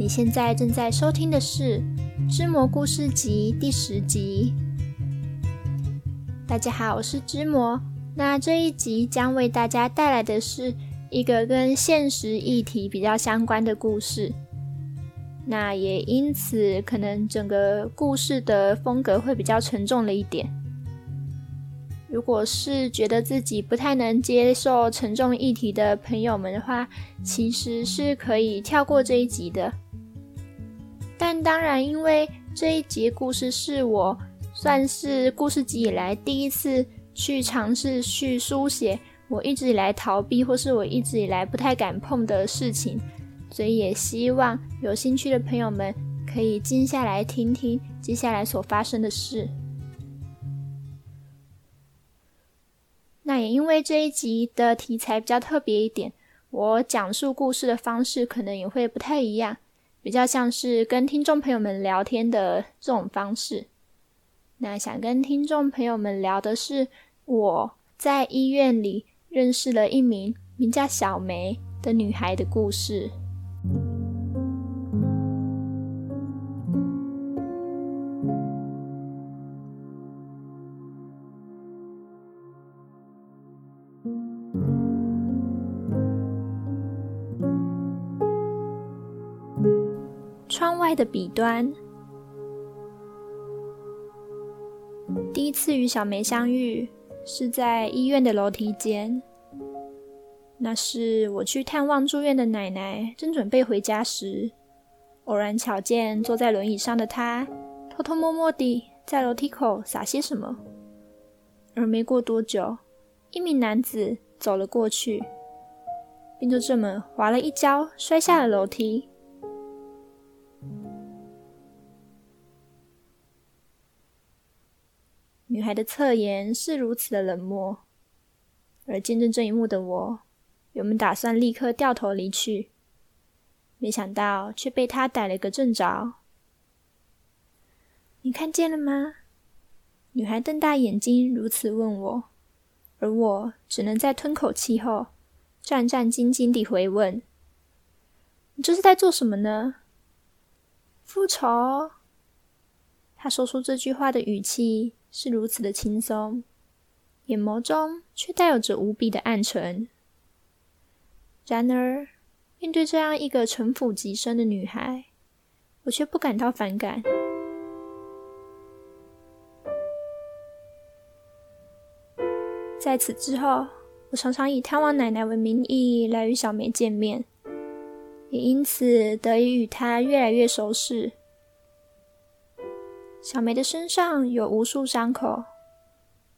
你现在正在收听的是《织魔故事集》第十集。大家好，我是织魔。那这一集将为大家带来的是一个跟现实议题比较相关的故事。那也因此，可能整个故事的风格会比较沉重了一点。如果是觉得自己不太能接受沉重议题的朋友们的话，其实是可以跳过这一集的。但当然，因为这一集故事是我算是故事集以来第一次去尝试去书写我一直以来逃避或是我一直以来不太敢碰的事情，所以也希望有兴趣的朋友们可以静下来听听接下来所发生的事。那也因为这一集的题材比较特别一点，我讲述故事的方式可能也会不太一样，比较像是跟听众朋友们聊天的这种方式。那想跟听众朋友们聊的是我在医院里认识了一名名叫小梅的女孩的故事。的彼端，第一次与小梅相遇是在医院的楼梯间。那是我去探望住院的奶奶，正准备回家时，偶然瞧见坐在轮椅上的她，偷偷摸摸地在楼梯口撒些什么。而没过多久，一名男子走了过去，并就这么滑了一跤，摔下了楼梯。女孩的侧颜是如此的冷漠，而见证这一幕的我，原本打算立刻掉头离去，没想到却被她逮了个正着。你看见了吗？女孩瞪大眼睛，如此问我，而我只能在吞口气后，战战兢兢地回问：“你这是在做什么呢？”复仇。她说出这句话的语气。是如此的轻松，眼眸中却带有着无比的暗沉。然而，面对这样一个城府极深的女孩，我却不感到反感。在此之后，我常常以探望奶奶为名义来与小梅见面，也因此得以与她越来越熟识。小梅的身上有无数伤口，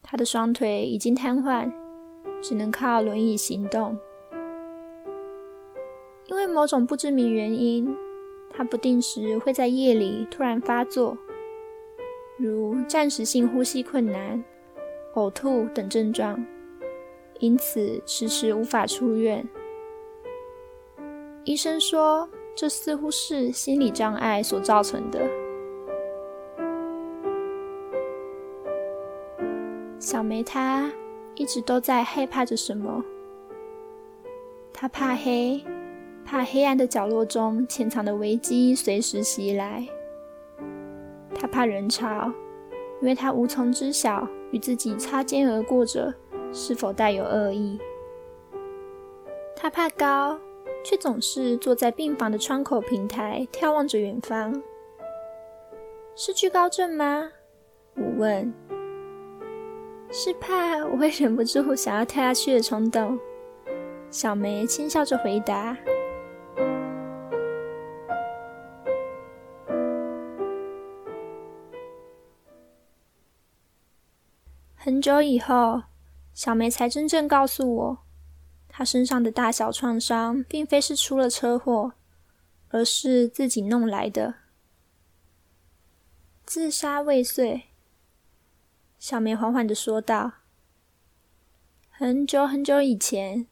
她的双腿已经瘫痪，只能靠轮椅行动。因为某种不知名原因，她不定时会在夜里突然发作，如暂时性呼吸困难、呕吐等症状，因此迟迟无法出院。医生说，这似乎是心理障碍所造成的。小梅她一直都在害怕着什么。她怕黑，怕黑暗的角落中潜藏的危机随时袭来。她怕人潮，因为她无从知晓与自己擦肩而过者是否带有恶意。她怕高，却总是坐在病房的窗口平台眺望着远方。是惧高症吗？我问。是怕我会忍不住想要跳下去的冲动。小梅轻笑着回答。很久以后，小梅才真正告诉我，她身上的大小创伤并非是出了车祸，而是自己弄来的。自杀未遂。小梅缓缓地说道：“很久很久以前，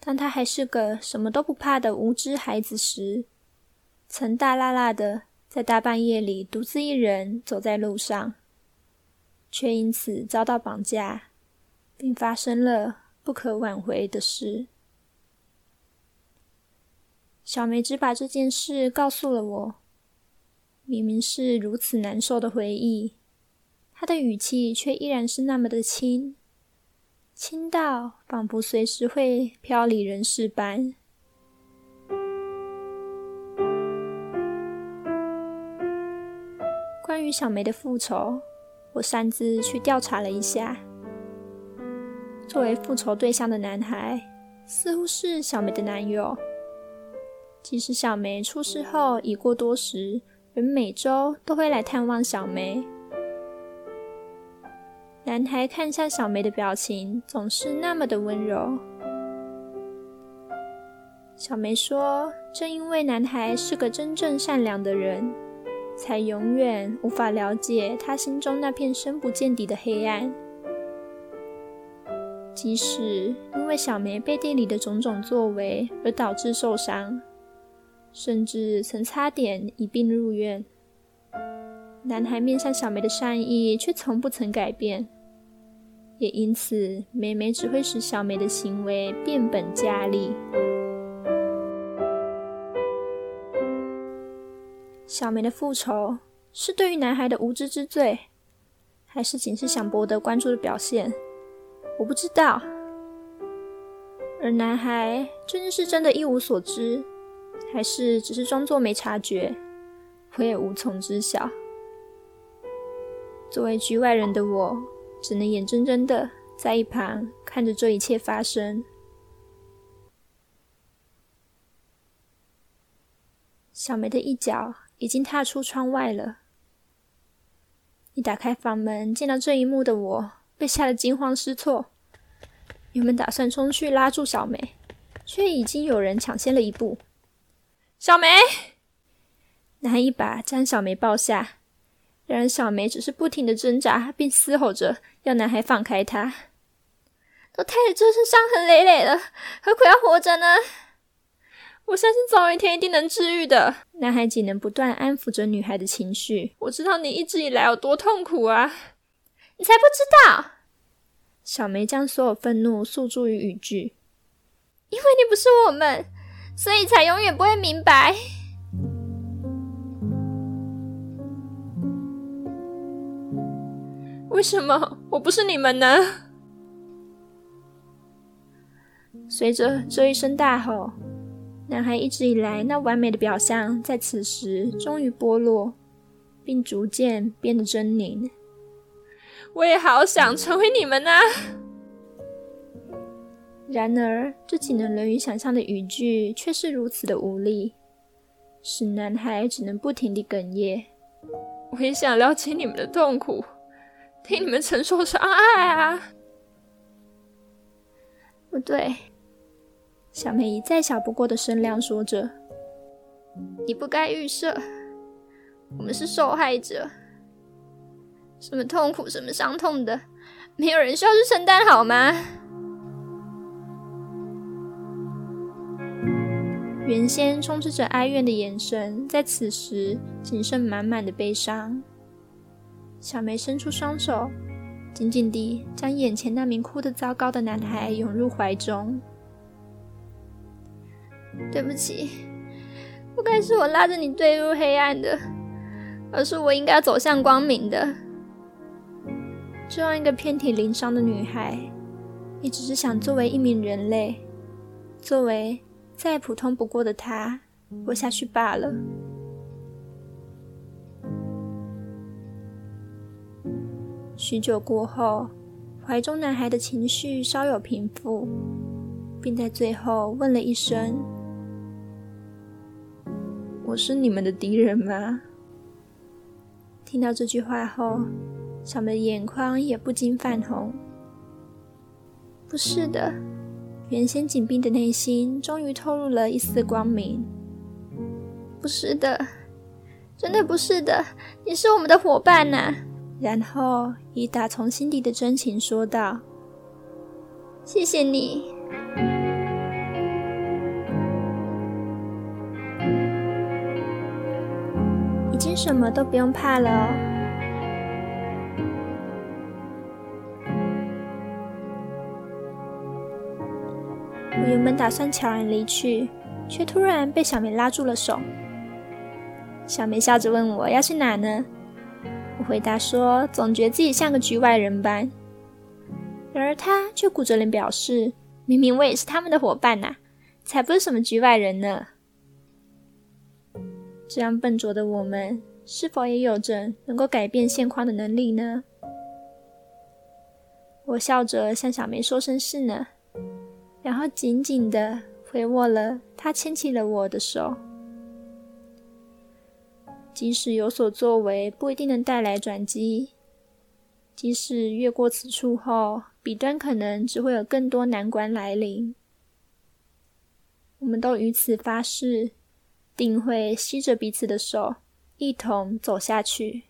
当她还是个什么都不怕的无知孩子时，曾大剌剌的在大半夜里独自一人走在路上，却因此遭到绑架，并发生了不可挽回的事。小梅只把这件事告诉了我，明明是如此难受的回忆，他的语气却依然是那么的轻，轻到仿佛随时会飘离人世般。关于小梅的复仇，我擅自去调查了一下。作为复仇对象的男孩，似乎是小梅的男友。即使小梅出事后已过多时，人每周都会来探望小梅。男孩看向小梅的表情总是那么的温柔。小梅说：“正因为男孩是个真正善良的人。”才永远无法了解他心中那片深不见底的黑暗。即使因为小梅背地里的种种作为而导致受伤，甚至曾差点一并入院，男孩面向小梅的善意却从不曾改变，也因此每每只会使小梅的行为变本加厉。小梅的复仇是对于男孩的无知之罪，还是仅是想博得关注的表现？我不知道。而男孩究竟是真的一无所知，还是只是装作没察觉？我也无从知晓。作为局外人的我，只能眼睁睁的在一旁看着这一切发生。小梅的一脚。已经踏出窗外了。一打开房门，见到这一幕的我，被吓得惊慌失措。原本打算冲去拉住小梅，却已经有人抢先了一步。小梅！拿一把将小梅抱下，然而小梅只是不停的挣扎，并嘶吼着要男孩放开她。都太太这身伤痕累累了，何苦要活着呢？我相信总有一天一定能治愈的。男孩只能不断安抚着女孩的情绪。我知道你一直以来有多痛苦啊！你才不知道。小梅将所有愤怒诉诸于语句。因为你不是我们，所以才永远不会明白。为什么我不是你们呢？随着这一声大吼。男孩一直以来那完美的表象，在此时终于剥落，并逐渐变得狰狞。我也好想成为你们啊！然而，这仅能人于想象的语句却是如此的无力，使男孩只能不停地哽咽。我也想了解你们的痛苦，替你们承受伤害啊！不对。小梅以再小不过的声量说着：“你不该预设，我们是受害者，什么痛苦，什么伤痛的，没有人需要去承担，好吗？”原先充斥着哀怨的眼神，在此时仅剩满满的悲伤。小梅伸出双手，紧紧地将眼前那名哭得糟糕的男孩拥入怀中。对不起，不该是我拉着你坠入黑暗的，而是我应该走向光明的。这样一个遍体鳞伤的女孩，也只是想作为一名人类，作为再普通不过的她，活下去罢了。许久过后，怀中男孩的情绪稍有平复，并在最后问了一声。我是你们的敌人吗？听到这句话后，小梅的眼眶也不禁泛红。不是的，原先紧闭的内心终于透露了一丝光明。不是的，真的不是的，你是我们的伙伴呐。然后以打从心底的真情说道：“谢谢你。”已经什么都不用怕了。我原本打算悄然离去，却突然被小梅拉住了手。小梅笑着问我要去哪呢？回答说，总觉得自己像个局外人般。然而他却鼓着脸表示，明明我也是他们的伙伴呐、才不是什么局外人呢。这样笨拙的我们，是否也有着能够改变现况的能力呢？我笑着向小梅说声是呢，然后紧紧地回握了她牵起了我的手。即使有所作为不一定能带来转机，即使越过此处后，彼端可能只会有更多难关来临，我们都于此发誓，定会吸着彼此的手，一同走下去。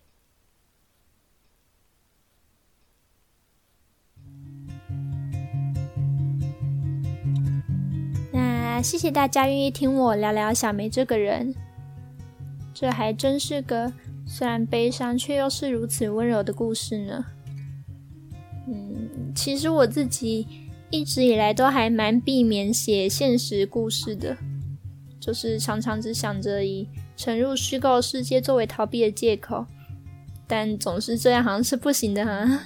那谢谢大家愿意听我聊聊小梅这个人，这还真是个虽然悲伤却又是如此温柔的故事呢。嗯，其实我自己一直以来都还蛮避免写现实故事的，就是常常只想着以沉入虚构世界作为逃避的借口，但总是这样好像是不行的哈。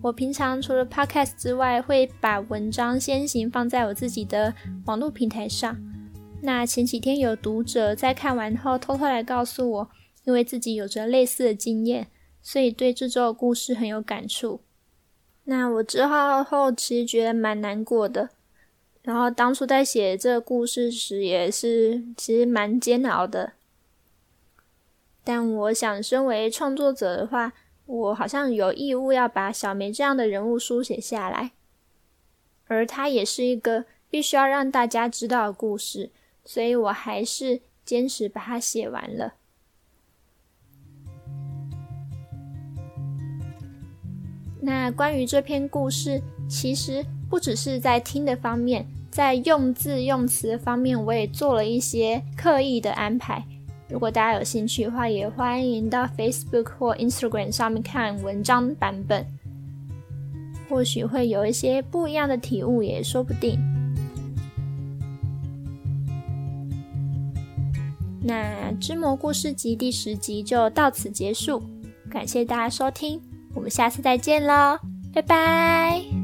我平常除了 Podcast 之外，会把文章先行放在我自己的网络平台上。那前几天有读者在看完后偷偷来告诉我，因为自己有着类似的经验。所以对这周的故事很有感触。那我之后后其实觉得蛮难过的。然后当初在写这个故事时，也是其实蛮煎熬的。但我想，身为创作者的话，我好像有义务要把小梅这样的人物书写下来。而它也是一个必须要让大家知道的故事，所以我还是坚持把它写完了。那关于这篇故事，其实不只是在听的方面，在用字用词方面，我也做了一些刻意的安排。如果大家有兴趣的话，也欢迎到 Facebook 或 Instagram 上面看文章版本，或许会有一些不一样的体悟，也说不定。那《织魔故事集》第十集就到此结束，感谢大家收听。我们下次再见喽，拜拜。